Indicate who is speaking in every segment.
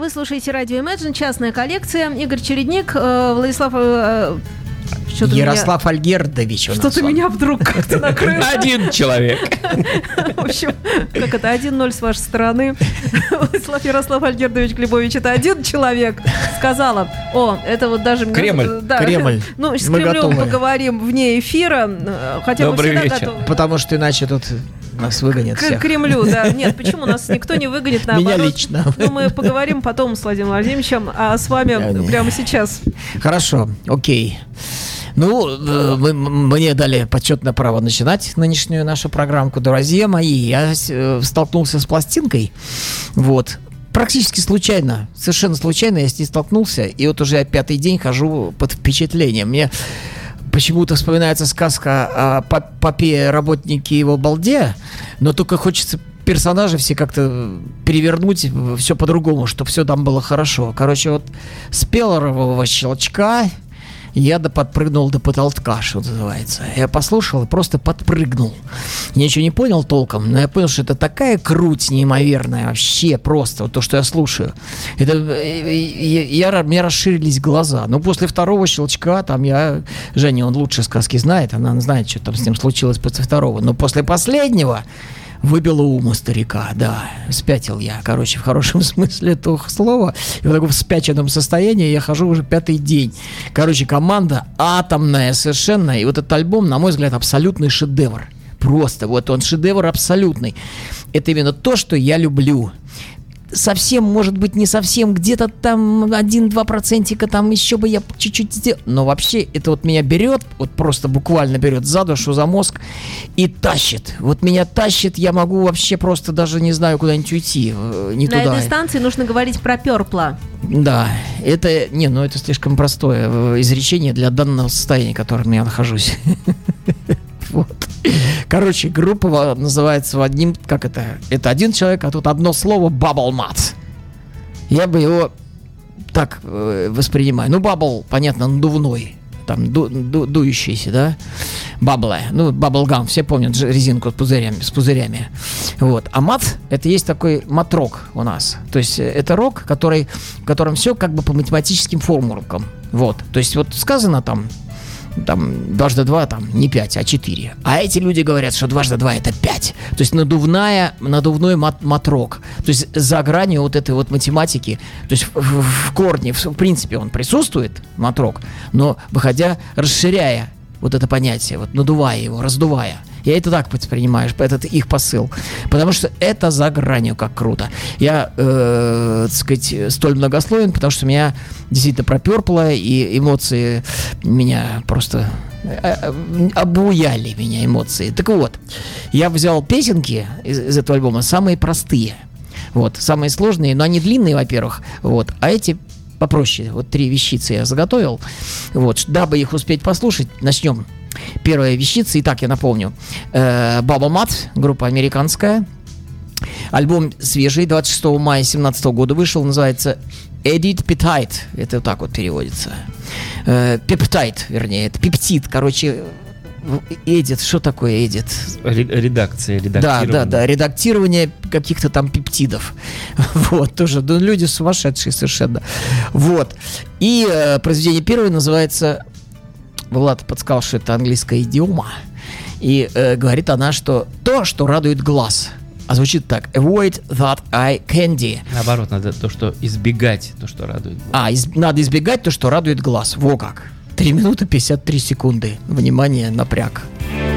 Speaker 1: Вы слушаете радио Imagine, частная коллекция. Игорь Чередник, э, Владислав э,
Speaker 2: что-то Ярослав меня... Альгердович
Speaker 1: Что-то меня вдруг как-то накрыло.
Speaker 3: Один человек.
Speaker 1: В общем, как это, один ноль с вашей стороны. Владислав Ярослав Альгердович Глебович, это один человек. Сказала, о, это вот даже...
Speaker 3: Кремль.
Speaker 2: Да. Кремль.
Speaker 1: Ну, с Кремлем поговорим вне эфира. Хотя
Speaker 3: Добрый вечер.
Speaker 2: Потому что иначе тут нас выгонят
Speaker 1: К всех. Кремлю, да. Нет, почему нас никто не выгонит, наоборот.
Speaker 2: Меня лично.
Speaker 1: Ну, мы поговорим потом с Владимиром Владимировичем, а с вами прямо сейчас.
Speaker 2: Хорошо, окей. Ну, э, мы, мне дали почетное право начинать нынешнюю нашу программку. Друзья мои, я э, столкнулся с пластинкой. Вот. Практически случайно, совершенно случайно я с ней столкнулся, и вот уже пятый день хожу под впечатлением. Мне почему-то вспоминается сказка о папе работнике его балде, но только хочется персонажи все как-то перевернуть, все по-другому, чтобы все там было хорошо. Короче, вот с Пелорового щелчка я до подпрыгнул до потолка, что называется. Я послушал и просто подпрыгнул. Я ничего не понял толком, но я понял, что это такая круть неимоверная вообще просто, вот то, что я слушаю. Это, э, я, я, у расширились глаза. Но после второго щелчка, там я, Женя, он лучше сказки знает, она знает, что там с ним случилось после второго. Но после последнего выбило ум у старика, да. Спятил я, короче, в хорошем смысле этого слова. И в таком спяченном состоянии я хожу уже пятый день. Короче, команда атомная совершенно. И вот этот альбом, на мой взгляд, абсолютный шедевр. Просто вот он шедевр абсолютный. Это именно то, что я люблю совсем, может быть, не совсем, где-то там один-два процентика, там еще бы я чуть-чуть сделал. Но вообще это вот меня берет, вот просто буквально берет за душу, за мозг и тащит. Вот меня тащит, я могу вообще просто даже не знаю куда-нибудь уйти, э, не
Speaker 1: На
Speaker 2: туда.
Speaker 1: Этой станции нужно говорить про перпла.
Speaker 2: Да, это, не, ну это слишком простое э, изречение для данного состояния, в котором я нахожусь. Вот. Короче, группа называется одним, как это? Это один человек, а тут одно слово bubble mat. Я бы его так э, воспринимаю. Ну, бабл, понятно, надувной. Там ду, ду, дующийся, да? Баблы. Ну, баблгам, все помнят резинку с пузырями, с пузырями. Вот. А мат, это есть такой матрок у нас. То есть э, это рок, который, в котором все как бы по математическим формулкам. Вот. То есть вот сказано там там дважды два там не 5, а 4. А эти люди говорят, что дважды два это 5. То есть надувная, надувной мат, матрок. То есть за гранью вот этой вот математики, то есть в, в, в корне, в, в принципе, он присутствует, матрок, но выходя, расширяя вот это понятие, вот надувая его, раздувая. Я это так воспринимаю, этот их посыл. Потому что это за гранью, как круто. Я, э, так сказать, столь многословен, потому что меня действительно проперпло, и эмоции меня просто э, э, обуяли меня эмоции. Так вот, я взял песенки из, из этого альбома, самые простые. Вот, самые сложные, но они длинные, во-первых, вот, а эти попроще. Вот три вещицы я заготовил. Вот, дабы их успеть послушать, начнем Первая вещица, итак, я напомню, э, Баба Мат, группа американская. Альбом свежий, 26 мая 2017 года вышел, называется Edit Peptide. Это вот так вот переводится. Э, пептайд, вернее, это пептид, короче, Эдит, что такое эдит?
Speaker 3: Редакция, редактирование.
Speaker 2: Да, да, да, редактирование каких-то там пептидов. Вот, тоже, ну, люди сумасшедшие совершенно. Вот. И э, произведение первое называется Влад подсказал, что это английская идиома. И э, говорит она, что то, что радует глаз. А звучит так. Avoid that eye candy.
Speaker 3: Наоборот, надо то, что избегать, то, что радует глаз.
Speaker 2: А, из, надо избегать то, что радует глаз. Во как. 3 минуты 53 секунды. Внимание, напряг.
Speaker 4: another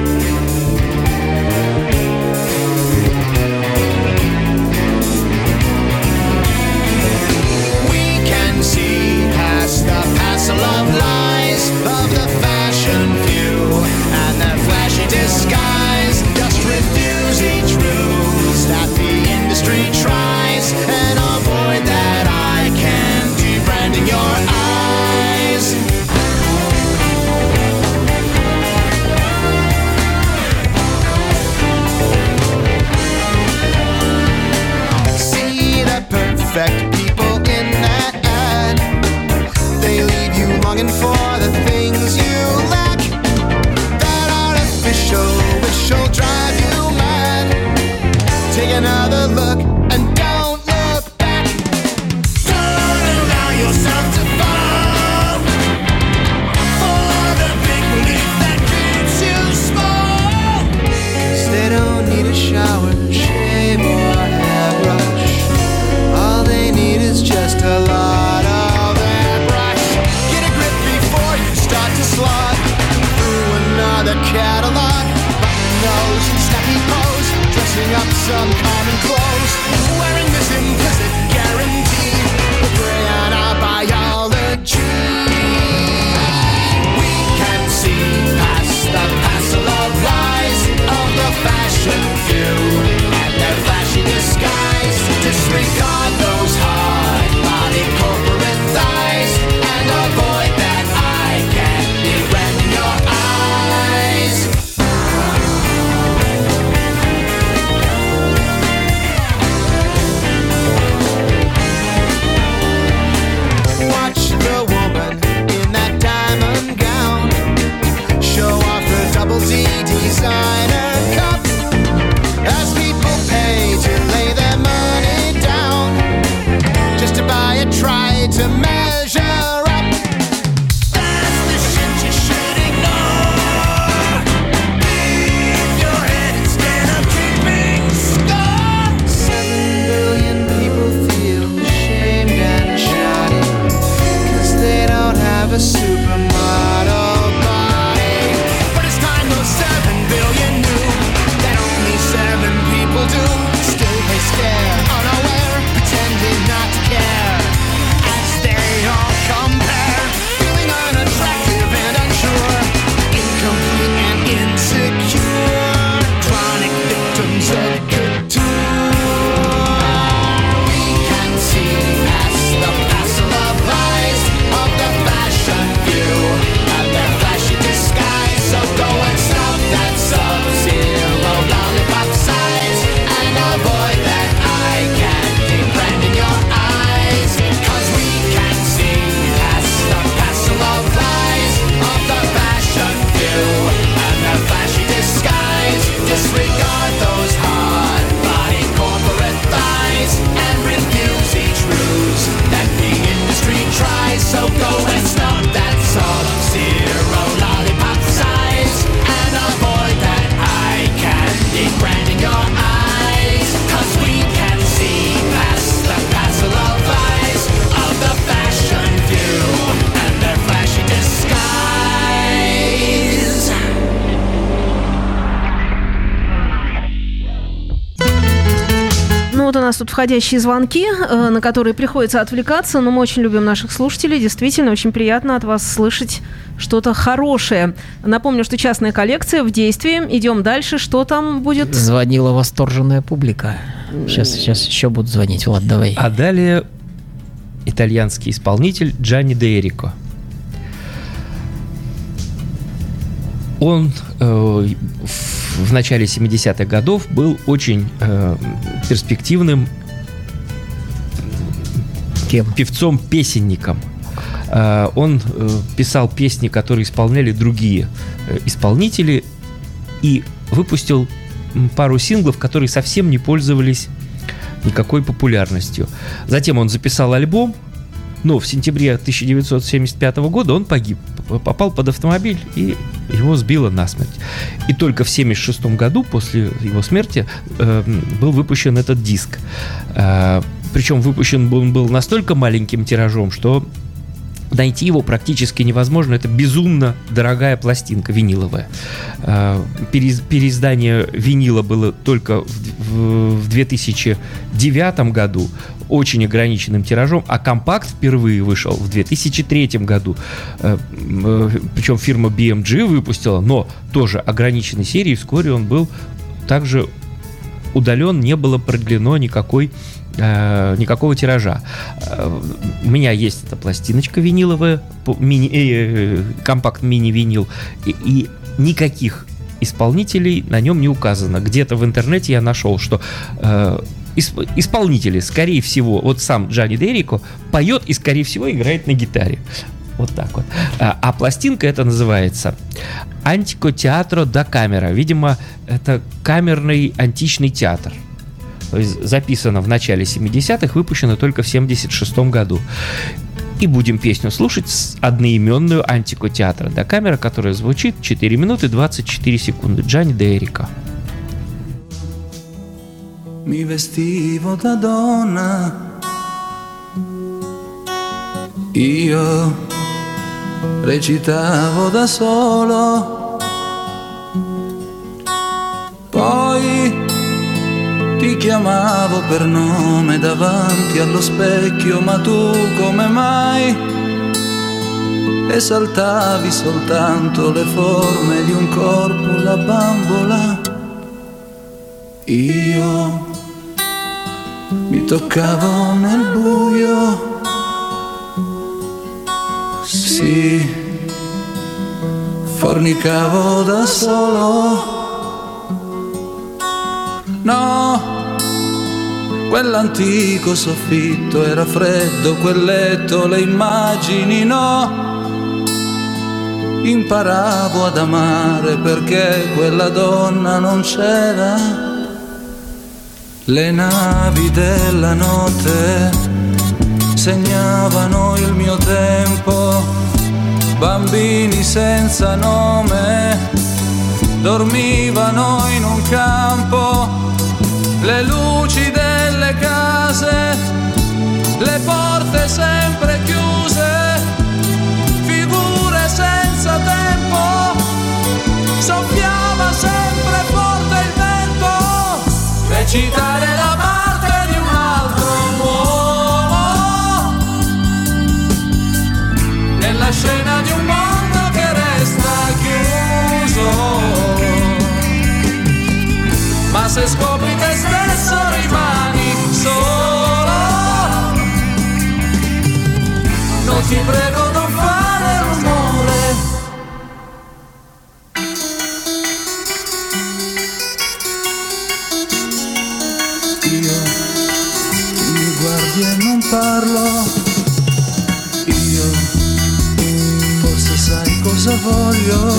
Speaker 4: some входящие звонки, э, на которые приходится отвлекаться, но мы очень любим наших слушателей. Действительно, очень приятно от вас слышать что-то хорошее. Напомню, что частная коллекция в действии. Идем дальше. Что там будет?
Speaker 2: Звонила восторженная публика. Сейчас, сейчас еще будут звонить. Влад, давай.
Speaker 3: А далее итальянский исполнитель Джанни Де Эрико. Он э, в в начале 70-х годов был очень э, перспективным
Speaker 2: Кем?
Speaker 3: певцом-песенником. Э, Он э, писал песни, которые исполняли другие э, исполнители, и выпустил пару синглов, которые совсем не пользовались никакой популярностью. Затем он записал альбом, но в сентябре 1975 года он погиб, попал под автомобиль и его сбило насмерть. И только в 1976 году, после его смерти, был выпущен этот диск. Причем выпущен он был настолько маленьким тиражом, что найти его практически невозможно. Это безумно дорогая пластинка виниловая. Э, перез- Переиздание винила было только в в- в 2009 году очень ограниченным тиражом, а компакт впервые вышел в 2003 году. М, э, Причем фирма BMG выпустила, но тоже ограниченной серии. Вскоре он был также удален, не было продлено никакой э, никакого тиража. Э, У меня есть эта пластиночка виниловая, мини, э, компакт мини-винил, и, и никаких исполнителей на нем не указано. Где-то в интернете я нашел, что э, исп- исполнители, скорее всего, вот сам Джанни Дерико поет и, скорее всего, играет на гитаре. Вот так вот. А, а пластинка это называется Антико театро да камера. Видимо, это камерный античный театр. То есть записано в начале 70-х, выпущено только в 76 году. И будем песню слушать с одноименную антику театра да камера, которая звучит 4 минуты 24 секунды. Джанни де Эрико.
Speaker 5: Mi vestivo da donna, io recitavo da solo, poi ti chiamavo per nome davanti allo specchio, ma tu come mai? Esaltavi soltanto le forme di un corpo, la bambola? Io mi toccavo nel buio, sì, fornicavo da solo. No, quell'antico soffitto era freddo, quel letto, le immagini no. Imparavo ad amare perché quella donna non c'era. Le navi della notte segnavano il mio tempo, bambini senza nome dormivano in un campo, le luci delle case, le porte sempre chiuse, figure senza tempo, soffiava sempre forte il vento, recitare la parte nella scena di un mondo che resta chiuso. Ma se scopri te stesso rimani solo. Non ti prego non fare rumore. Io guardi e non parlo. Cosa voglio.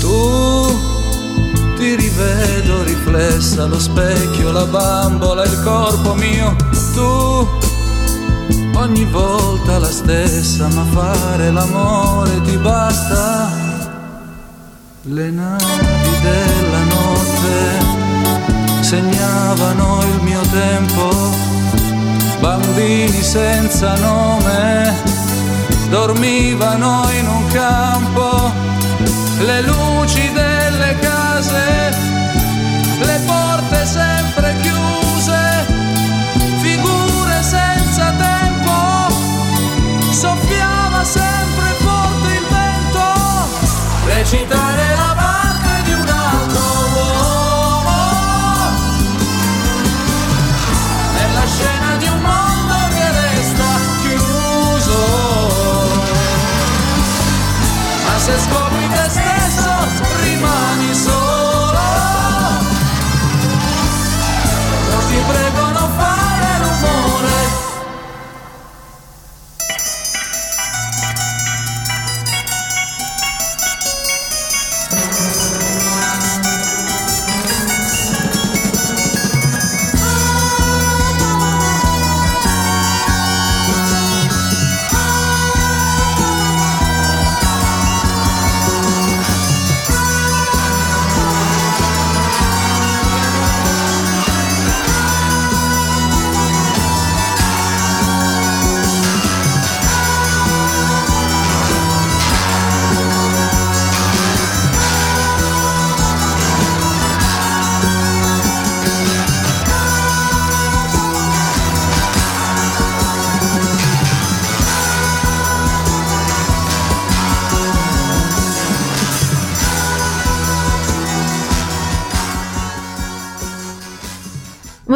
Speaker 5: Tu ti rivedo riflessa allo specchio, la bambola, il corpo mio. Tu ogni volta la stessa, ma fare l'amore ti basta. Le navi della notte segnavano il mio tempo, bambini senza nome dormivano in un campo, le luci delle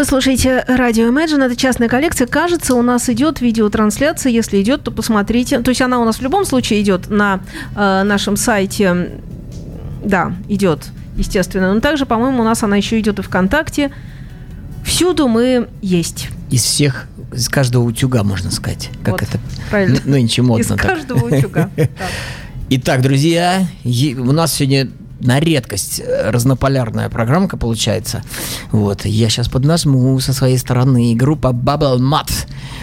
Speaker 1: слушаете радио Imagine, это частная коллекция. Кажется, у нас идет видеотрансляция. Если идет, то посмотрите. То есть она у нас в любом случае идет на э, нашем сайте. Да, идет, естественно. Но также, по-моему, у нас она еще идет и ВКонтакте. Всюду мы есть.
Speaker 2: Из всех, из каждого утюга, можно сказать. Как
Speaker 1: Вот,
Speaker 2: это
Speaker 1: правильно.
Speaker 2: нынче модно.
Speaker 1: Из
Speaker 2: так.
Speaker 1: каждого утюга. Так.
Speaker 2: Итак, друзья, у нас сегодня на редкость э, разнополярная программка получается. Вот, я сейчас поднажму со своей стороны. Группа Bubble Mat,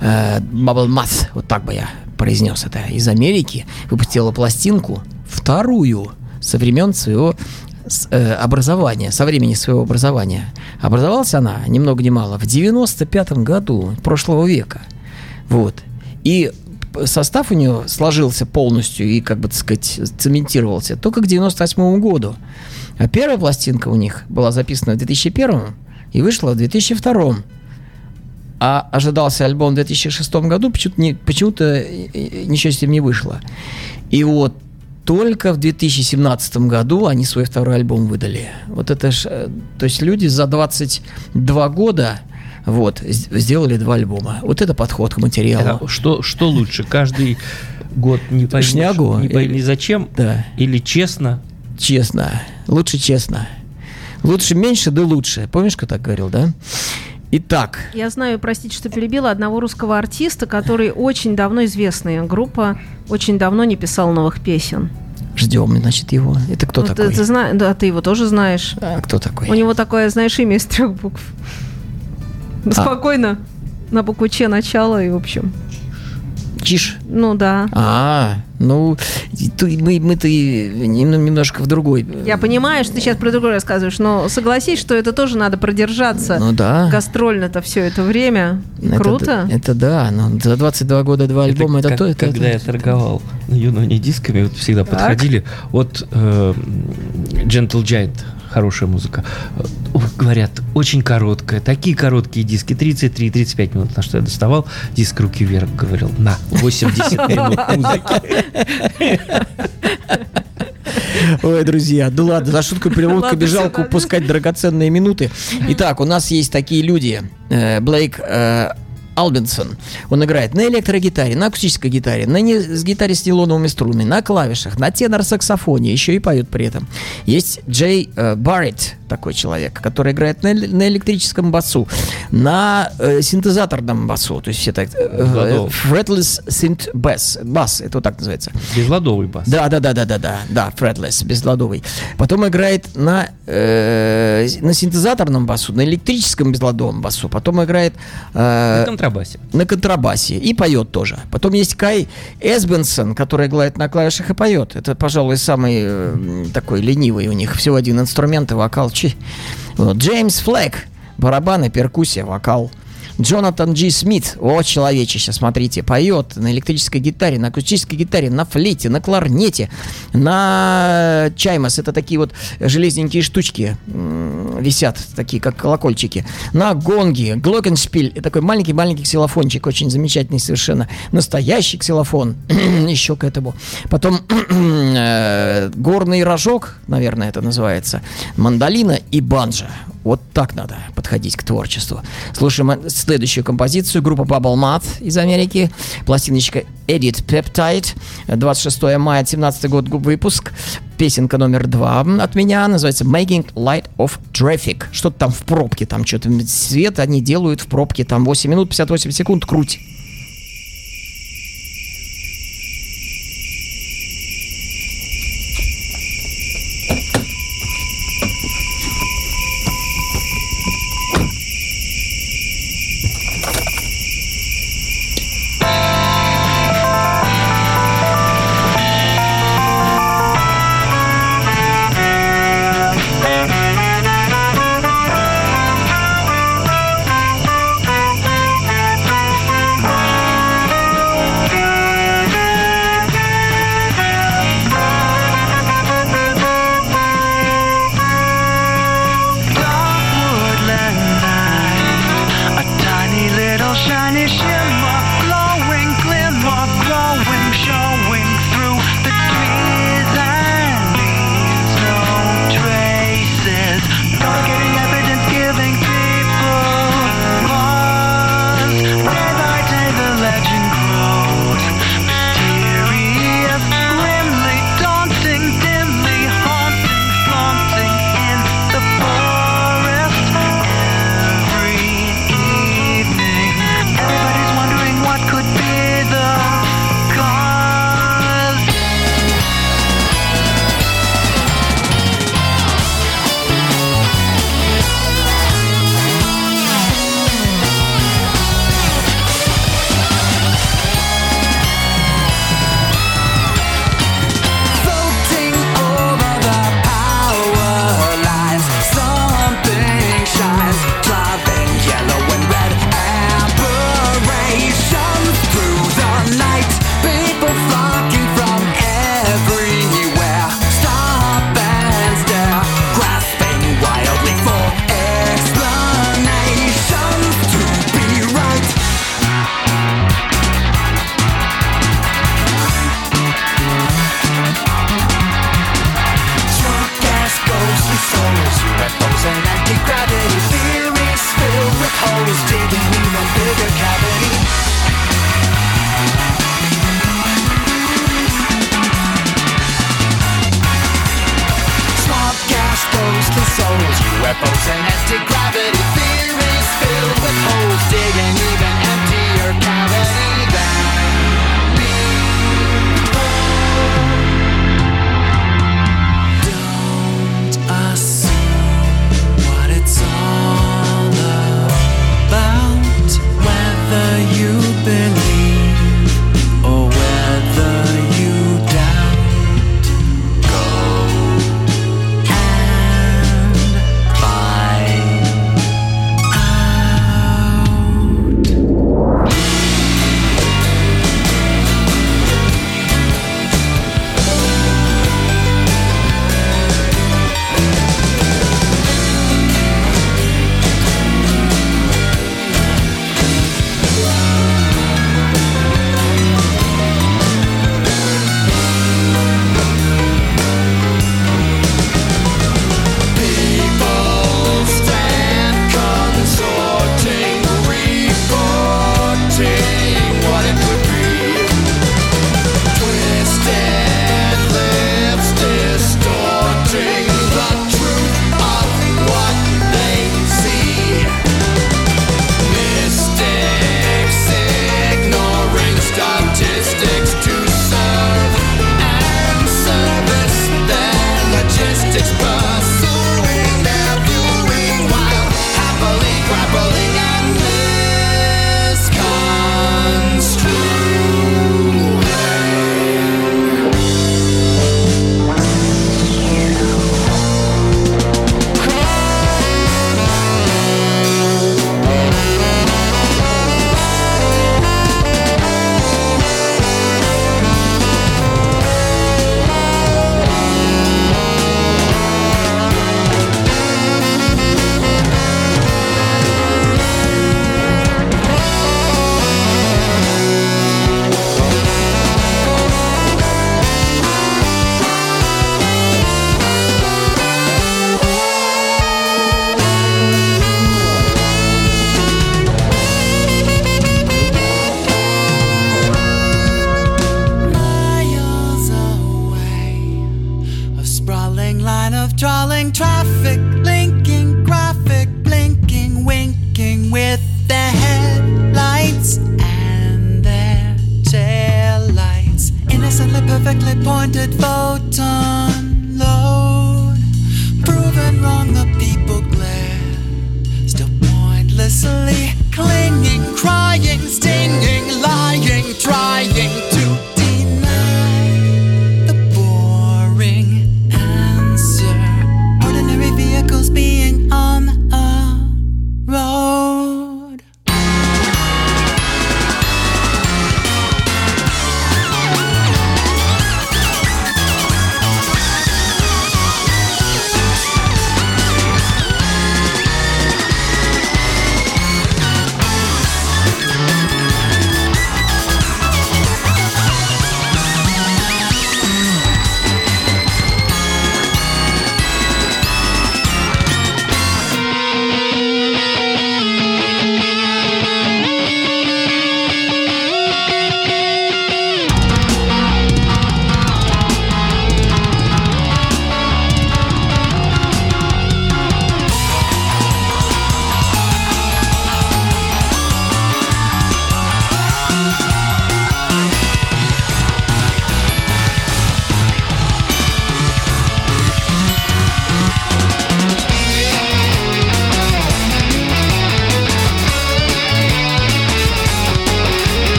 Speaker 2: э, Bubble Mat, вот так бы я произнес это, из Америки, выпустила пластинку, вторую, со времен своего э, образования, со времени своего образования. Образовалась она, ни много ни мало, в 95 году прошлого века. Вот. И состав у нее сложился полностью и, как бы, так сказать, цементировался только к 98 году. А первая пластинка у них была записана в 2001 и вышла в 2002. А ожидался альбом в 2006 году, почему-то, не, почему-то э, э, ничего с ним не вышло. И вот только в 2017 году они свой второй альбом выдали. Вот это ж, э, то есть люди за 22 года вот, сделали два альбома. Вот это подход к материалу.
Speaker 3: А Что, что лучше? Каждый год не поймешь,
Speaker 2: Шнягу?
Speaker 3: не пойми зачем?
Speaker 2: Да.
Speaker 3: Или честно?
Speaker 2: Честно. Лучше честно. Лучше меньше, да лучше. Помнишь, кто так говорил, да? Итак,
Speaker 1: Я знаю, простите, что перебила, одного русского артиста, который очень давно известная группа, очень давно не писал новых песен.
Speaker 2: ждем, значит, его. Это кто
Speaker 1: Ну, ты-
Speaker 2: такой?
Speaker 1: Ты, зна- да, ты его тоже знаешь.
Speaker 2: А, кто такой?
Speaker 1: У него такое, знаешь, имя из трех букв.
Speaker 2: А.
Speaker 1: Спокойно. На букву Ч начало и, в общем.
Speaker 2: Чиж.
Speaker 1: Ну да.
Speaker 2: А, ну, мы, мы-то немножко в другой. э,
Speaker 1: Я понимаю, что ты сейчас про другое рассказываешь, но согласись, что это тоже надо продержаться.
Speaker 2: Ну да.
Speaker 1: Гастрольно-то все это время.
Speaker 2: Это
Speaker 1: Круто.
Speaker 2: Это, да, но за 22 года два альбома, это,
Speaker 3: как-
Speaker 2: то, это,
Speaker 3: когда
Speaker 2: это-
Speaker 3: я торговал на Юноне дисками, вот всегда
Speaker 1: Так.
Speaker 3: подходили. Вот э, Gentle Giant, хорошая музыка. Говорят, очень короткая. Такие короткие диски, 33-35 минут. На что я доставал, диск руки вверх, говорил, на, 80 минут музыки.
Speaker 2: Ой, друзья, да ладно, за шутку переводка
Speaker 1: Ладно,
Speaker 2: бежал упускать драгоценные минуты. Итак, у нас есть такие люди. Э, Блейк э, Албинсон. Он играет на электрогитаре, на акустической гитаре, на не- с гитаре с нейлоновыми струнами, на клавишах, на тенор-саксофоне, еще и поет при этом. Есть Джей э, Барретт, такой человек, который играет на, на электрическом басу, на э, синтезаторном басу, то есть все так... э, fretless synth bass, бас, это вот так называется.
Speaker 3: Безладовый бас.
Speaker 2: Да, да, да, да, да, да, да, fretless, безладовый. Потом играет на, э, на синтезаторном басу, на электрическом безладовом басу. Потом играет э,
Speaker 3: На контрабасе.
Speaker 2: на контрабасе и поет тоже. Потом есть Кай Эсбенсон, который играет на клавишах и поет. Это, пожалуй, самый э, такой ленивый у них. Всего один инструмент и вокал. Джеймс Флэк, барабаны, перкуссия, вокал. Джонатан Джи Смит, о, человечище, смотрите, поет на электрической гитаре, на акустической гитаре, на флейте, на кларнете, на чаймас, это такие вот железненькие штучки висят, такие как колокольчики, на гонге, глокеншпиль, такой маленький-маленький ксилофончик, очень замечательный совершенно, настоящий ксилофон, еще к этому. Потом э, горный рожок, наверное, это называется, мандолина и банджо. Вот так надо подходить к творчеству. Слушаем следующую композицию. Группа Bubble Math из Америки. Пластиночка Edit Peptide. 26 мая 17 год выпуск. Песенка номер два от меня называется Making Light of Traffic. Что-то там в пробке, там что-то свет они делают в пробке. Там 8 минут 58 секунд круть.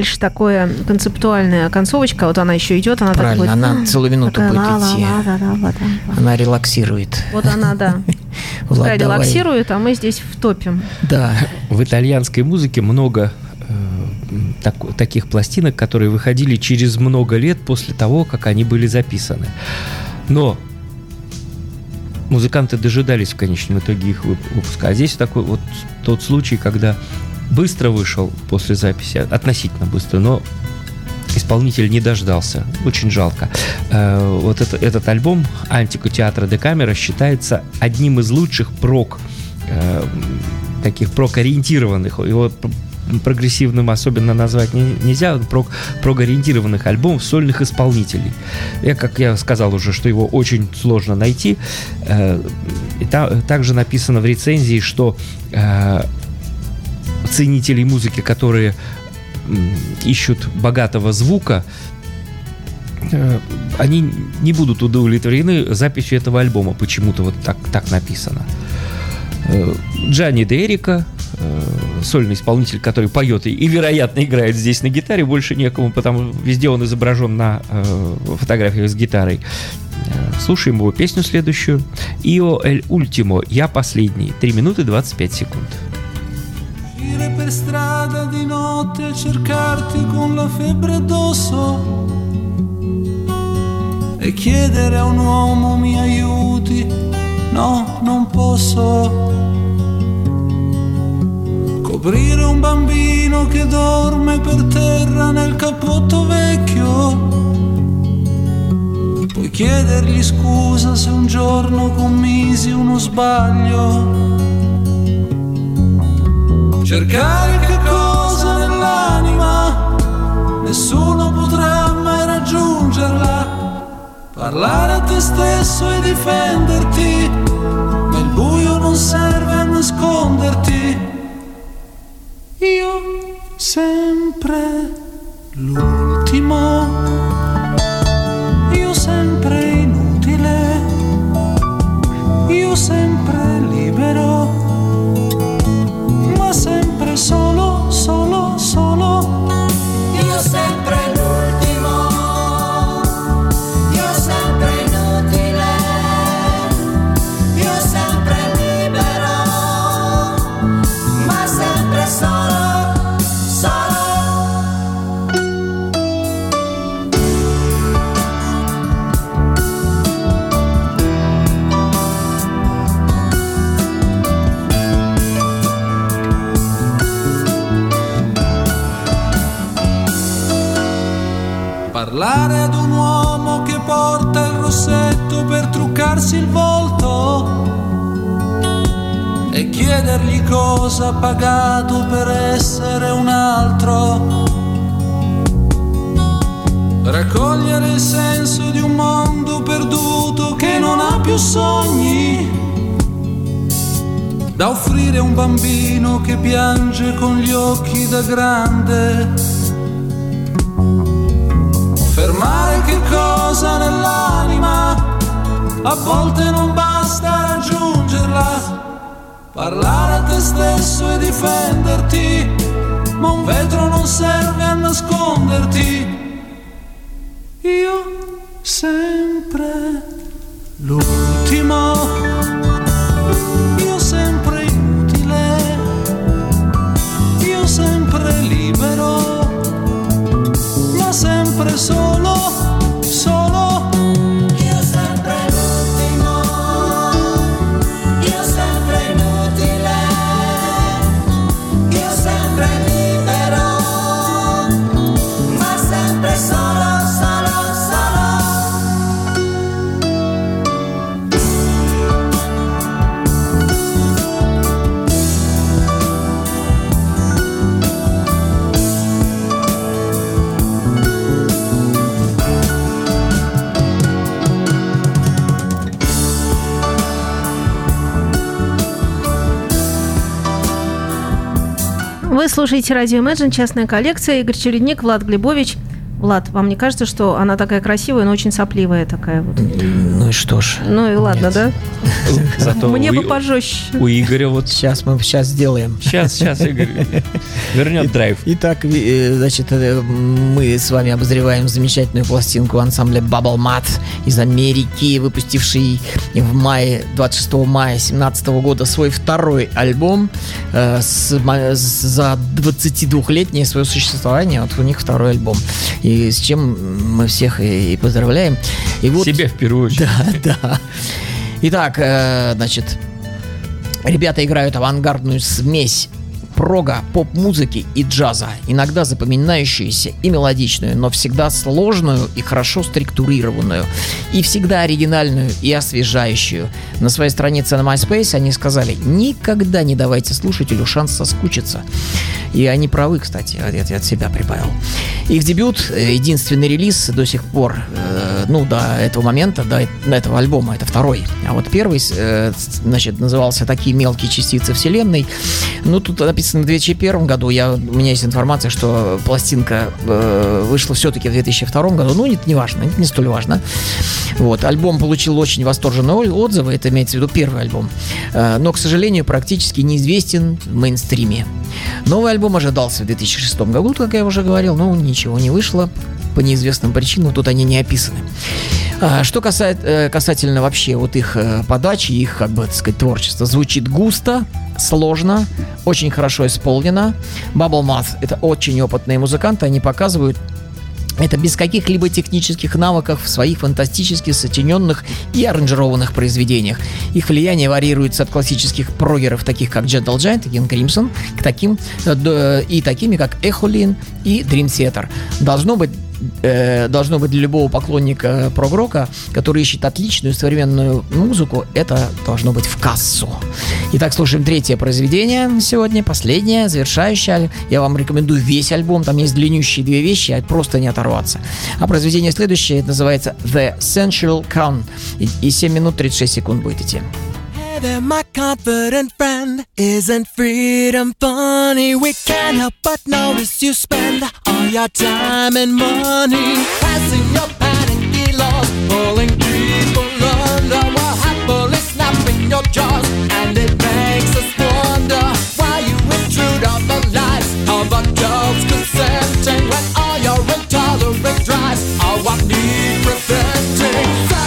Speaker 1: Дальше такое концептуальная концовочка, вот она еще идет, она так
Speaker 2: Правильно,
Speaker 1: будет,
Speaker 2: она целую минуту
Speaker 1: такая
Speaker 2: будет идти. Она релаксирует.
Speaker 1: Вот она, да. Пускай релаксирует, а мы здесь втопим.
Speaker 2: Да.
Speaker 3: В итальянской музыке много э, так- таких пластинок, которые выходили через много лет после того, как они были записаны. Но музыканты дожидались в конечном итоге их вып- выпуска. А здесь такой вот тот случай, когда быстро вышел после записи, относительно быстро, но исполнитель не дождался. Очень жалко. Э, Вот это- этот альбом «Антику театра де камера» считается одним из лучших прок, э, таких прок-ориентированных. Его прогрессивным особенно назвать не- нельзя, прок, прог-ориентированных альбомов сольных исполнителей. Я, как я сказал уже, что его очень сложно найти. Э, И та- также написано в рецензии, что э, ценителей музыки, которые ищут богатого звука, э, они не будут удовлетворены записью этого альбома. Почему-то вот так, так написано. Э, Джанни де Эрика, э, сольный исполнитель, который поет и, и, вероятно, играет здесь на гитаре, больше некому, потому везде он изображен на э, фотографиях с гитарой. Слушаем его песню следующую. «Ио эль ультимо», «Я последний», 3 минуты 25 секунд.
Speaker 5: Uscire per strada di notte a cercarti con la febbre addosso e chiedere a un uomo mi aiuti, no, non posso. Coprire un bambino che dorme per terra nel cappotto vecchio. Puoi chiedergli scusa se un giorno commisi uno sbaglio. Cercare che cosa nell'anima, nessuno potrà mai raggiungerla. Parlare a te stesso e difenderti, il buio non serve a nasconderti. Io sempre l'ultimo, io sempre Parlare ad un uomo che porta il rossetto per truccarsi il volto e chiedergli cosa ha pagato per essere un altro. Raccogliere il senso di un mondo perduto che non ha più sogni. Da offrire a un bambino che piange con gli occhi da grande. Cosa nell'anima, a volte non basta raggiungerla. Parlare a te stesso e difenderti, ma un vetro non serve a nasconderti. Io sempre l'ultimo,
Speaker 1: Вы слушаете радио Imagine, частная коллекция, Игорь Чередник, Влад Глебович. Влад, вам не кажется, что она такая красивая, но очень сопливая такая вот?
Speaker 2: Ну и что ж.
Speaker 1: Ну и ладно,
Speaker 2: Нет.
Speaker 1: да?
Speaker 3: Зато
Speaker 1: Мне
Speaker 3: у,
Speaker 1: бы пожестче.
Speaker 3: у Игоря вот
Speaker 2: Сейчас мы сейчас сделаем.
Speaker 3: сейчас, сейчас Игорь вернет драйв.
Speaker 2: Итак, э, значит, э, мы с вами обозреваем замечательную пластинку ансамбля Bubble Mat из Америки, выпустивший в мае, 26 мая 2017 года свой второй альбом э, с- за 22-летнее свое существование. Вот у них второй альбом. И с чем мы всех и, и поздравляем. И вот,
Speaker 3: Себя в первую очередь.
Speaker 2: Да, да. Итак, э, значит, ребята играют авангардную смесь прога, поп-музыки и джаза, иногда запоминающуюся и мелодичную, но всегда сложную и хорошо структурированную, и всегда оригинальную и освежающую. На своей странице на MySpace они сказали, никогда не давайте слушателю шанс соскучиться. И они правы, кстати, я от себя прибавил. Их дебют, э, единственный релиз до сих пор, э, ну, до этого момента, до этого альбома, это второй. А вот первый, э, значит, назывался «Такие мелкие частицы вселенной». Ну, тут написано в 2001 году, я, у меня есть информация, что пластинка э, вышла все-таки в 2002 году, ну, это не важно, это не столь важно. Вот, альбом получил очень восторженные отзывы, это имеется в виду первый альбом, Э, но, к сожалению, практически неизвестен в мейнстриме. Новый альбом ожидался в 2006 году, как я уже говорил, но ничего не вышло по неизвестным причинам, тут они не описаны. А, Что касает, э, касательно вообще вот их э, подачи, их, как бы, так сказать, творчества, звучит густо, сложно, очень хорошо исполнено. Bubble Math — это очень опытные музыканты, они показывают это без каких-либо технических навыков в своих фантастически сочиненных и аранжированных произведениях. Их влияние варьируется от классических прогеров, таких как Gentle Giant и King Crimson, к таким, э, и такими как Echolin и Dream Theater. Должно быть э, должно быть для любого поклонника прогрока, который ищет отличную современную музыку, это должно быть в кассу. Итак, слушаем третье произведение сегодня, последнее, завершающее. Я вам рекомендую весь альбом, там есть длиннющие две вещи, а просто не оторваться. А произведение следующее это называется The Sensual Crown, и, и 7 минут 36 секунд будет идти.
Speaker 4: There, my confident friend. Isn't freedom funny? We can't help but notice you spend all your time and money passing your panicky laws, pulling people under while happily snapping your jaws. And it makes us wonder why you intrude on the lives of adults consenting when all your intolerant drives are what need preventing.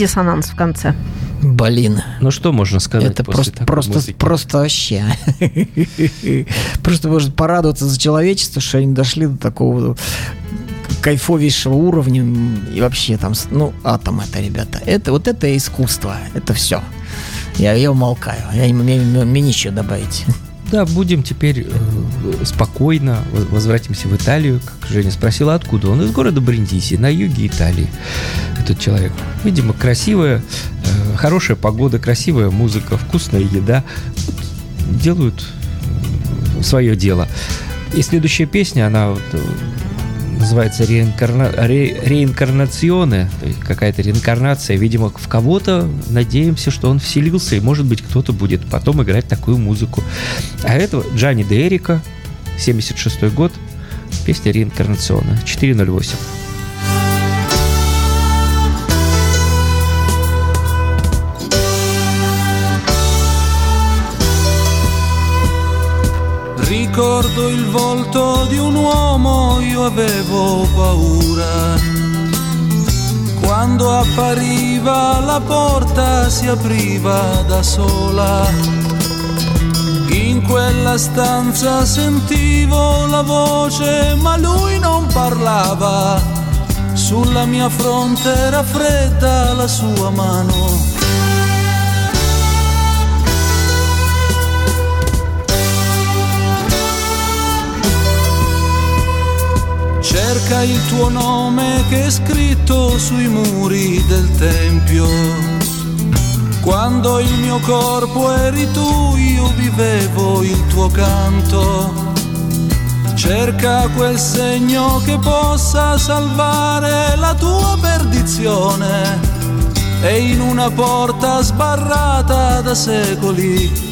Speaker 1: Диссонанс в конце.
Speaker 2: Блин.
Speaker 3: Ну что можно сказать
Speaker 2: Это
Speaker 3: после
Speaker 2: просто,
Speaker 3: такой
Speaker 2: просто,
Speaker 3: музыки?
Speaker 2: просто вообще. Просто можно порадоваться за человечество, что они дошли до такого кайфовейшего уровня и вообще там, ну, атом это, ребята. Это вот это искусство, это все. Я, я умолкаю, я, не- мне, мне нечего добавить.
Speaker 3: Да, будем теперь э, спокойно возвратимся в Италию. Как Женя спросила, откуда он? Из города Бриндиси, на юге Италии. Этот человек. Видимо, красивая, э, хорошая погода, красивая музыка, вкусная еда. Делают свое дело. И следующая песня, она вот, э, называется реинкарна... ре- реинкарнационе, какая-то реинкарнация. Видимо, в кого-то надеемся, что он вселился, и, может быть, кто-то будет потом играть такую музыку. А это Джани де Эрика, 76 год, песня реинкарнационная, 408.
Speaker 5: Ricordo il volto di un uomo, io avevo paura. Quando appariva la porta si apriva da sola. In quella stanza sentivo la voce, ma lui non parlava. Sulla mia fronte era fredda la sua mano. Cerca il tuo nome che è scritto sui muri del tempio. Quando il mio corpo eri tu, io vivevo il tuo canto. Cerca quel segno che possa salvare la tua perdizione. E in una porta sbarrata da secoli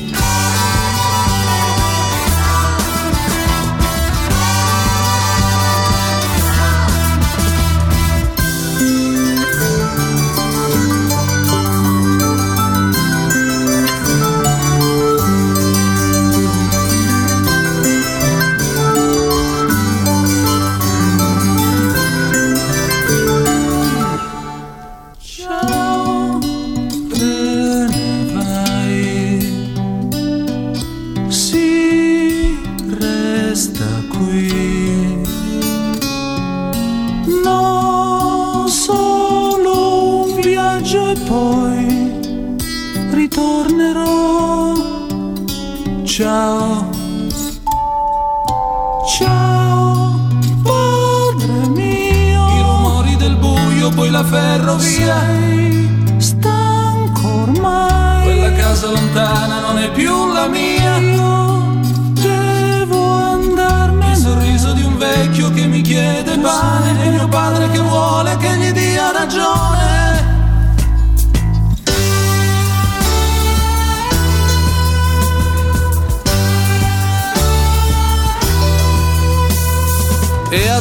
Speaker 5: poi la ferrovia. Sei stanco ormai. Quella casa lontana non è più la mia. Io devo andarmene. Il sorriso di un vecchio che mi chiede pane. E mio padre che vuole che gli dia ragione.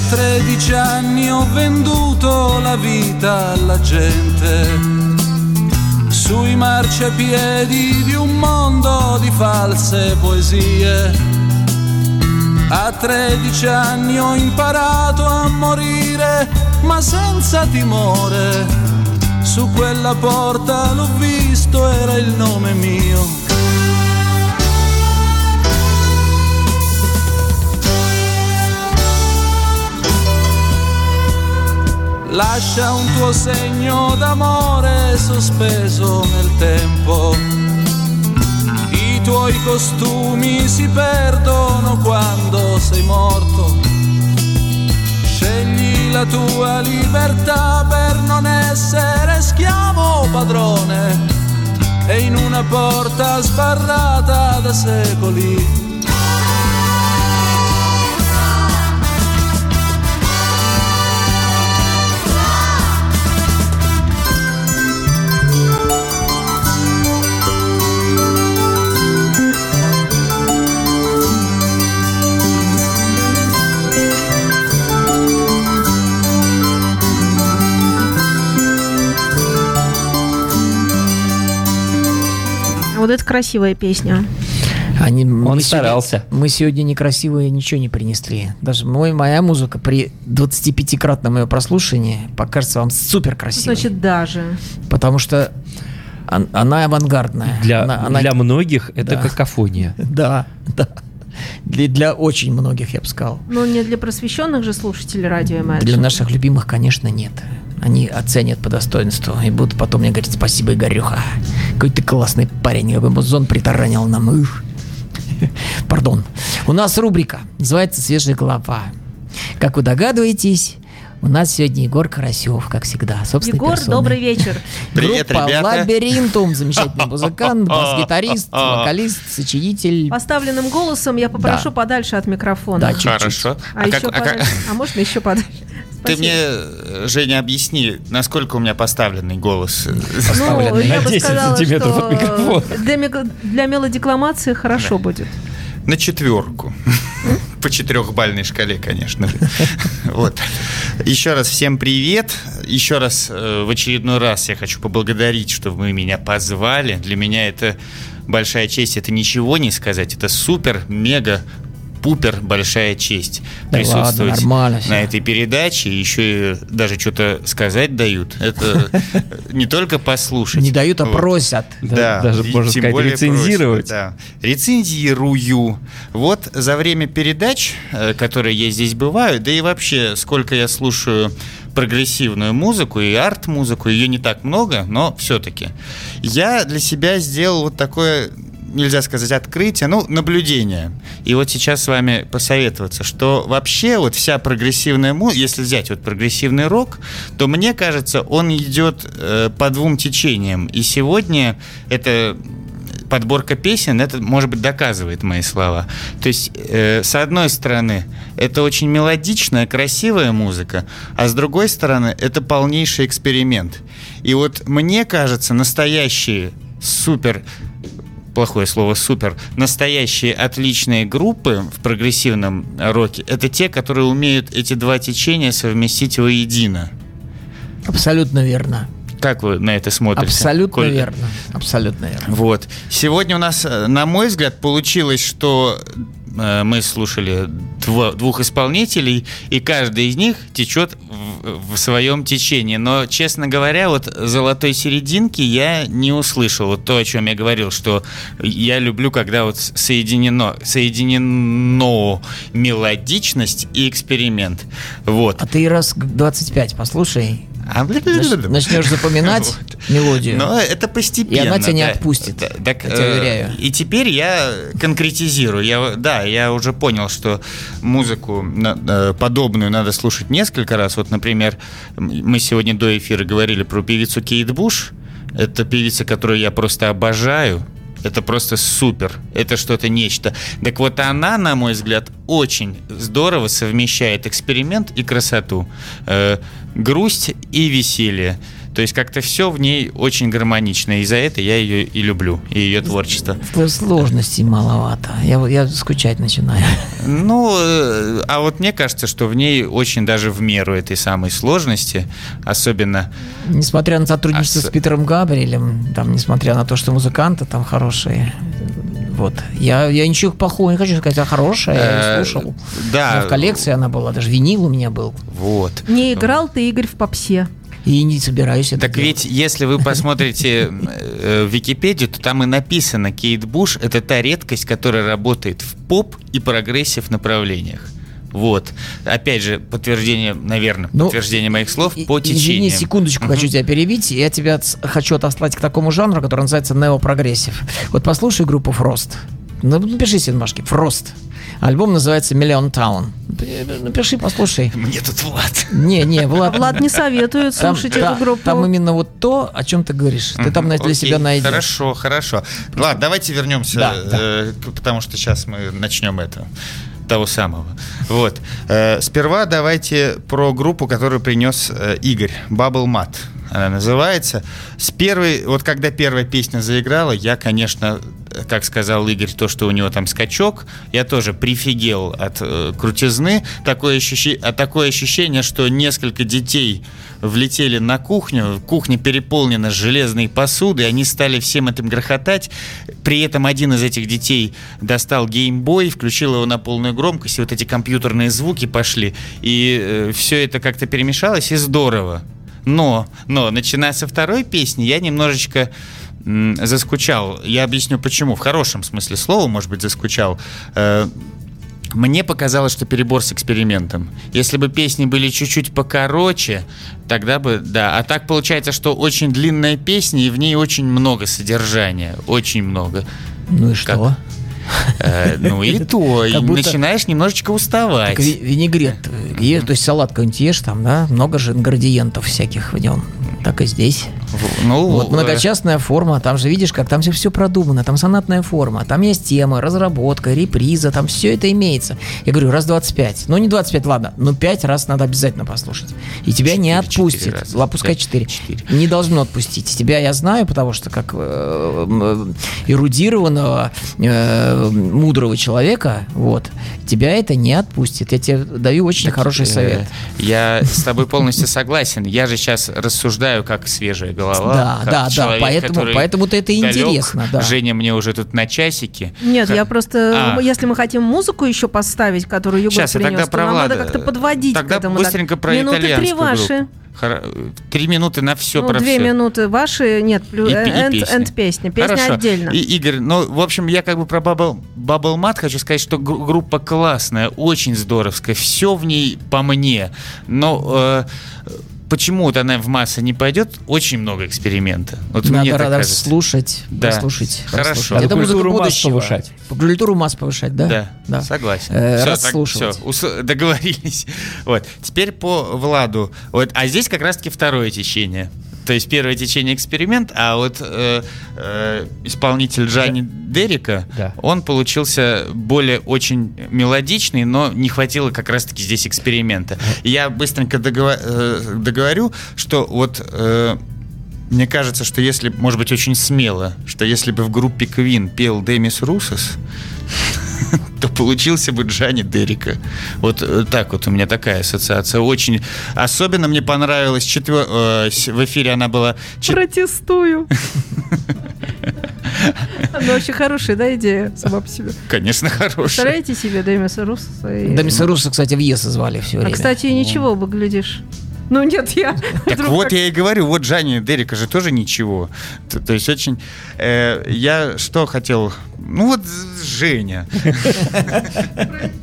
Speaker 5: 13 anni ho venduto la vita alla gente sui marciapiedi di un mondo di false poesie. A 13 anni ho imparato a morire, ma senza timore. Su quella porta l'ho visto, era il nome mio. Lascia un tuo segno d'amore sospeso nel tempo. I tuoi costumi si perdono quando sei morto. Scegli la tua libertà per non essere schiavo o padrone. E in una porta sbarrata da secoli
Speaker 1: Вот это красивая песня.
Speaker 2: Они, мы
Speaker 3: Он
Speaker 2: сегодня-
Speaker 3: старался.
Speaker 2: мы сегодня некрасивые ничего не принесли. Даже мой, моя музыка при 25-кратном ее прослушивании покажется вам супер красивой.
Speaker 1: Значит, даже.
Speaker 2: Потому что он- она авангардная.
Speaker 3: Для,
Speaker 2: Она- она-
Speaker 3: для многих это
Speaker 2: Да.
Speaker 3: какофония.
Speaker 2: Да, да. Для, для очень многих, я бы сказал.
Speaker 1: Но не для просвещенных же слушателей радио Imagine.
Speaker 2: Для наших любимых, конечно, нет. Они оценят по достоинству и будут потом мне говорить спасибо, Игорюха. Какой ты классный парень, я бы музон притаранил нам. Ух. Пардон. У нас рубрика, называется «Свежая голова». Как вы догадываетесь, у нас сегодня Егор Карасев, как всегда,
Speaker 1: Егор,
Speaker 2: персоной.
Speaker 1: добрый вечер.
Speaker 6: Привет,
Speaker 2: Группа
Speaker 6: ребята.
Speaker 2: Лабиринтум, замечательный музыкант, бас-гитарист, вокалист, сочинитель.
Speaker 1: Поставленным голосом я попрошу
Speaker 2: Да.
Speaker 1: подальше от микрофона.
Speaker 2: Да, чуть-чуть.
Speaker 6: Хорошо.
Speaker 1: А,
Speaker 6: А
Speaker 1: еще
Speaker 6: как- а как-
Speaker 1: подальше. А можно еще подальше?
Speaker 6: Ты мне, э, Женя, объясни, насколько у меня поставленный голос.
Speaker 1: Ну,
Speaker 3: поставленный
Speaker 1: я
Speaker 3: на
Speaker 1: бы
Speaker 3: 10
Speaker 1: сказала,
Speaker 3: сантиметров от микрофона.
Speaker 1: для, мик- для мелодикламации хорошо будет.
Speaker 6: На четверку. По четырехбальной шкале, конечно же. Вот. Еще раз всем привет. Еще раз, э, в очередной раз я хочу поблагодарить, что вы меня позвали. Для меня это большая честь. Это ничего не сказать. Это супер, мега пупер большая честь
Speaker 2: Да
Speaker 6: присутствовать
Speaker 2: ладно,
Speaker 6: на этой передаче. Еще и даже что-то сказать дают. Это не только послушать.
Speaker 2: Не дают, а просят.
Speaker 6: Да,
Speaker 3: даже, можно сказать, рецензировать.
Speaker 6: Рецензирую. Вот за время передач, э, которые я здесь бываю, да и вообще, сколько я слушаю прогрессивную музыку и арт-музыку, ее не так много, но все-таки. Я для себя сделал вот такое нельзя сказать открытие, ну, наблюдение. И вот сейчас с вами посоветоваться, что вообще вот вся прогрессивная музыка, если взять вот прогрессивный рок, то мне кажется, он идет э, по двум течениям. И сегодня это подборка песен, это, может быть, доказывает мои слова. То есть, э, с одной стороны, это очень мелодичная, красивая музыка, а с другой стороны, это полнейший эксперимент. И вот мне кажется, настоящие супер плохое слово супер, настоящие отличные группы в прогрессивном роке, это те, которые умеют эти два течения совместить воедино.
Speaker 2: Абсолютно верно.
Speaker 6: Как вы на это смотрите?
Speaker 2: Абсолютно
Speaker 6: Коль?
Speaker 2: верно. Абсолютно верно.
Speaker 6: Вот. Сегодня у нас, э, на мой взгляд, получилось, что мы слушали дво- двух исполнителей, и каждый из них течет в, в своем течении. Но, честно говоря, вот золотой серединки я не услышал. Вот то, о чем я говорил, что я люблю, когда вот соединено, соединено мелодичность и эксперимент. Вот.
Speaker 2: А ты раз 25 послушай, начнешь запоминать
Speaker 6: Вот.
Speaker 2: мелодию.
Speaker 6: Но это постепенно.
Speaker 2: И она тебя не
Speaker 6: да.
Speaker 2: отпустит,
Speaker 6: Да, так,
Speaker 2: я
Speaker 6: э,
Speaker 2: уверяю.
Speaker 6: И теперь я конкретизирую. Я, да, я уже понял, что музыку э, подобную надо слушать несколько раз. Вот, например, мы сегодня до эфира говорили про певицу Кейт Буш. Это певица, которую я просто обожаю. Это просто супер. Это что-то нечто. Так вот она, на мой взгляд, очень здорово совмещает эксперимент и красоту. Э, грусть и веселье. То есть как-то все в ней очень гармонично. И за это я ее и люблю, и ее творчество.
Speaker 2: Твоей сложностей маловато. Я, я скучать начинаю.
Speaker 6: Ну, э, а вот мне кажется, что в ней очень даже в меру этой самой сложности, особенно
Speaker 2: Несмотря на сотрудничество
Speaker 6: А с-
Speaker 2: с Питером Габриэлем, там, несмотря на то, что музыканты там хорошие, вот. Я, я ничего плохого не хочу сказать, а хорошая, я
Speaker 6: Э,
Speaker 2: ее слушал.
Speaker 6: да.
Speaker 2: В коллекции она была, даже винил у меня был.
Speaker 6: вот.
Speaker 1: Не играл ты, Игорь, в попсе.
Speaker 2: И не собираюсь это
Speaker 6: Так
Speaker 2: делать.
Speaker 6: ведь, если вы посмотрите э, в Википедию, то там и написано, Кейт Буш – это та редкость, которая работает в поп и progressive направлениях. Вот. Опять же, подтверждение, наверное,
Speaker 2: Ну,
Speaker 6: подтверждение моих слов
Speaker 2: И-
Speaker 6: по
Speaker 2: Извини,
Speaker 6: течению.
Speaker 2: секундочку,
Speaker 6: Мгм.
Speaker 2: хочу тебя перебить. Я тебя отс- хочу отослать к такому жанру, который называется неопрогрессив. Вот послушай группу Фрост. Ну, Напиши бумажке. Фрост. Альбом называется Миллион Таун. Напиши, послушай.
Speaker 6: Мне тут Влад.
Speaker 2: Не, не, Влад.
Speaker 1: Влад не советует
Speaker 2: там-
Speaker 1: слушать
Speaker 2: да,
Speaker 1: эту группу.
Speaker 2: Там именно вот то, о чем ты говоришь. Ты там для себя найдешь.
Speaker 6: Хорошо, хорошо. Ладно, давайте вернемся,
Speaker 2: Да, да.
Speaker 6: э, к- потому что сейчас мы начнем это того самого. Вот. Э, сперва давайте про группу, которую принес э, Игорь. Bubble Mat. Она называется. С первой, вот когда первая песня заиграла, я, конечно, как сказал Игорь, то, что у него там скачок, я тоже прифигел от э, крутизны. Такое ощущение, а такое ощущение, что несколько детей влетели на кухню, кухня переполнена железной посудой, они стали всем этим грохотать. При этом один из этих детей достал геймбой, включил его на полную громкость, и вот эти компьютерные звуки пошли, и все это как-то перемешалось, и здорово. Но, но, начиная со второй песни, я немножечко заскучал. Я объясню почему. В хорошем смысле слова, может быть, заскучал. Э, мне показалось, что перебор с экспериментом. Если бы песни были чуть-чуть покороче, тогда бы, да. А так получается, что очень длинная песня, и в ней очень много содержания. Очень много.
Speaker 2: Ну и что?
Speaker 6: Э, ну и то. И
Speaker 2: Как будто-
Speaker 6: начинаешь немножечко уставать.
Speaker 2: Так винегрет, э, то есть салат какой-нибудь ешь, там, да, много же ингредиентов всяких в нем. Так и здесь.
Speaker 6: Ну,
Speaker 2: Вот
Speaker 6: э,
Speaker 2: многочастная форма, там же видишь, как там все, все продумано, там сонатная форма, там есть тема, разработка, реприза, там все это имеется. Я говорю, раз 25. Ну, не 25, ладно, но 5 раз надо обязательно послушать. И тебя не
Speaker 6: Четыре,
Speaker 2: отпустит.
Speaker 6: четыре раза.
Speaker 2: Ла, пускай
Speaker 6: Пять,
Speaker 2: 4.
Speaker 6: четыре.
Speaker 2: Не должно отпустить. Тебя я знаю, потому что как э, э, эрудированного, э, мудрого человека, вот, тебя это не отпустит. Я тебе даю очень хороший
Speaker 6: Э,
Speaker 2: совет.
Speaker 6: Я с тобой полностью согласен. Я же сейчас рассуждаю как свежая голова.
Speaker 2: Да,
Speaker 6: как
Speaker 2: да, да,
Speaker 6: человек,
Speaker 2: поэтому-
Speaker 6: который
Speaker 2: поэтому-то это
Speaker 6: далек.
Speaker 2: интересно, да.
Speaker 6: Женя мне уже тут на часики.
Speaker 1: Нет,
Speaker 6: Ха-
Speaker 1: я просто,
Speaker 6: А.
Speaker 1: если мы хотим музыку еще поставить, которую Егор
Speaker 6: Сейчас, я
Speaker 1: принес,
Speaker 6: тогда
Speaker 1: то
Speaker 6: про
Speaker 1: нам
Speaker 6: Влада.
Speaker 1: надо как-то подводить
Speaker 6: Тогда
Speaker 1: к этому.
Speaker 6: быстренько
Speaker 1: так.
Speaker 6: про
Speaker 1: Минуты три
Speaker 6: итальянскую
Speaker 1: ваши.
Speaker 6: группу. Три минуты на все
Speaker 1: ну,
Speaker 6: про
Speaker 1: две
Speaker 6: все.
Speaker 1: минуты ваши, нет, плюс
Speaker 6: И, пи- и
Speaker 1: энд,
Speaker 6: песня.
Speaker 1: песня. Песня
Speaker 6: Хорошо.
Speaker 1: отдельно.
Speaker 6: И, Игорь, ну, в общем, я как бы про Bubble, Bubble Mat хочу сказать, что гру- группа классная, очень здоровская, все в ней по мне. Но э, почему вот она в массы не пойдет, очень много эксперимента. Вот мне
Speaker 2: Надо
Speaker 6: так
Speaker 2: рада
Speaker 6: кажется.
Speaker 2: слушать,
Speaker 6: Да.
Speaker 2: послушать.
Speaker 6: Хорошо. Надо
Speaker 2: Это
Speaker 3: культуру масс
Speaker 2: будущего.
Speaker 3: повышать.
Speaker 2: Культуру масс повышать, да?
Speaker 6: Да, согласен.
Speaker 2: Э,
Speaker 6: Всё,
Speaker 2: расслушивать.
Speaker 6: так, ус- договорились. Вот. Теперь по Владу. Вот, а здесь как раз-таки второе течение. То есть первое течение эксперимент, а вот э, э, исполнитель Джани Дерека,
Speaker 3: Да.
Speaker 6: он получился более очень мелодичный, но не хватило как раз-таки здесь эксперимента. И Я быстренько договор- э, договорю, что вот э, мне кажется, что если, может быть, очень смело, что если бы в группе Queen пел Демис Русос, то получился бы Джани Дерека. Вот э, так вот у меня такая ассоциация. Очень. Особенно мне понравилась четвер... э, в эфире она была чет-
Speaker 1: Протестую. Ну, вообще хорошая, да, идея сама по себе.
Speaker 6: конечно, хорошая.
Speaker 1: Представляете себе Демиса Руссоса? и-
Speaker 2: Да, мисс Руссо, кстати, в ЕС звали все
Speaker 1: А,
Speaker 2: время.
Speaker 1: кстати, ничего бы, глядишь. Ну, нет, я...
Speaker 6: Так
Speaker 1: вдруг
Speaker 6: вот
Speaker 1: как-
Speaker 6: я и говорю, вот Джани Дерека же тоже ничего. То, то есть очень... э, я что хотел... Ну вот Женя.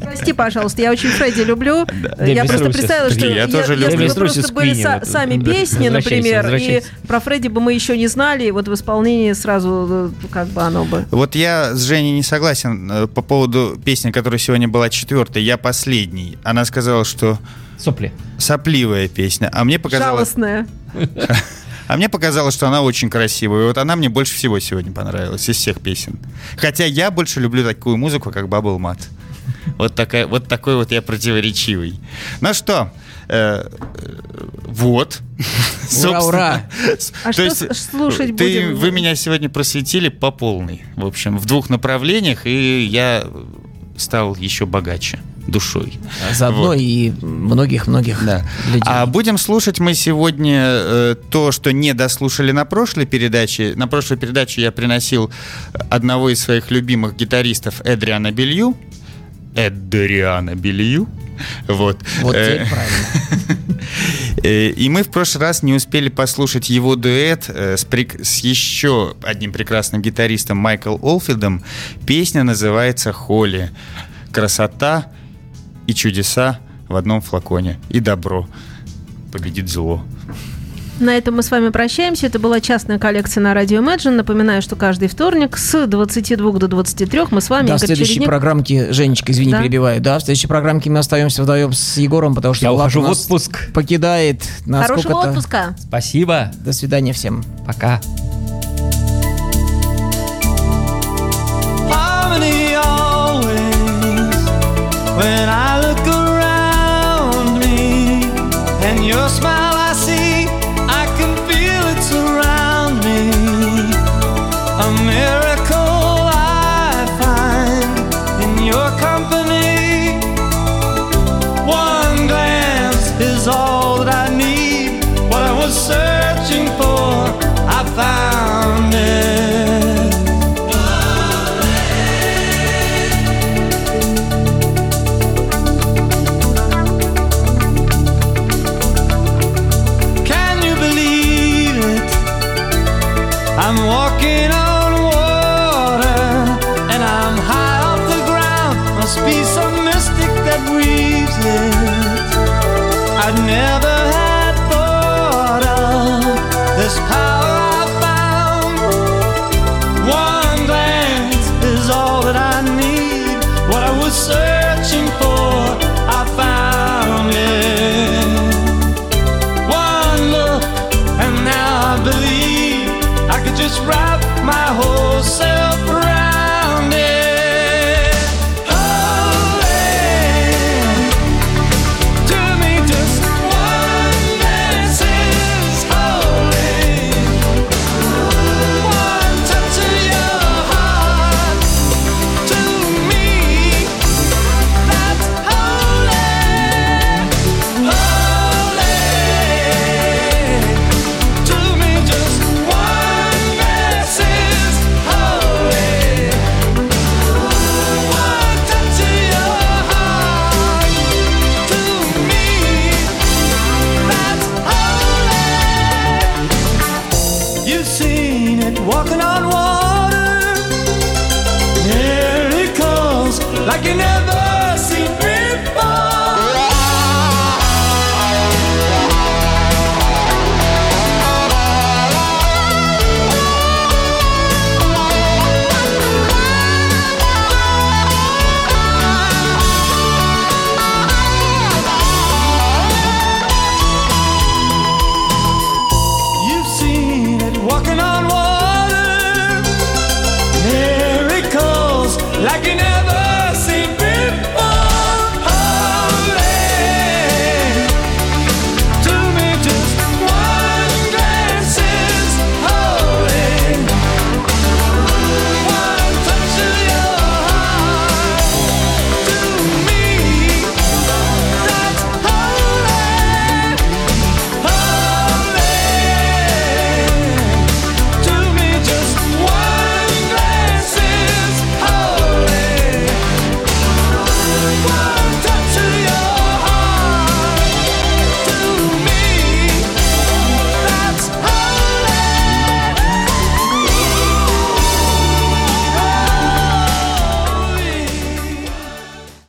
Speaker 1: Прости, пожалуйста, я очень Фредди люблю. Я просто представила, что
Speaker 6: Я тоже люблю.
Speaker 1: если бы просто были сами песни, например, и про Фредди бы мы еще не знали, и вот в исполнении сразу э, как бы оно бы...
Speaker 6: Вот я с Женей не согласен э, по поводу песни, которая сегодня была четвертой. Я последний. Она сказала, что
Speaker 3: Сопли.
Speaker 6: сопливая песня. А мне показалось...
Speaker 1: Жалостная.
Speaker 6: А мне показалось, что она очень красивая. И вот она мне больше всего сегодня понравилась из всех песен. Хотя я больше люблю такую музыку, как Bubble Mat. Вот, такая, вот такой вот я противоречивый. Ну что, э, вот.
Speaker 2: Ура, ура.
Speaker 1: А что с- слушать
Speaker 6: ты,
Speaker 1: будем?
Speaker 6: Вы меня сегодня просветили по полной. В общем, в двух направлениях, и я стал еще богаче душой.
Speaker 2: Заодно
Speaker 6: Вот.
Speaker 2: и многих-многих
Speaker 6: Да.
Speaker 2: людей.
Speaker 6: А будем слушать мы сегодня э, то, что не дослушали на прошлой передаче. На прошлой передаче я приносил одного из своих любимых гитаристов Эдриана Белью. Эдриана Белью. Вот.
Speaker 2: Вот
Speaker 6: Э,
Speaker 2: теперь правильно.
Speaker 6: Э, И мы в прошлый раз не успели послушать его дуэт э, с, прек- с еще одним прекрасным гитаристом Майкл Олфидом. Песня называется «Холли». Красота и чудеса в одном флаконе. И добро победит зло.
Speaker 1: На этом мы с вами прощаемся. Это была частная коллекция на радио Imagine. Напоминаю, что каждый вторник с 22 до 23 мы с вами,
Speaker 2: Да, в
Speaker 1: Игорь
Speaker 2: следующей
Speaker 1: Чередник.
Speaker 2: программке, Женечка, извини,
Speaker 1: Да.
Speaker 2: перебиваю. Да, в следующей программке мы остаемся вдвоем с Егором, потому что
Speaker 3: Я ухожу в
Speaker 2: нас
Speaker 3: отпуск.
Speaker 2: покидает. на
Speaker 1: Хорошего отпуска!
Speaker 3: Спасибо.
Speaker 2: До свидания всем.
Speaker 3: Пока.
Speaker 4: When I look around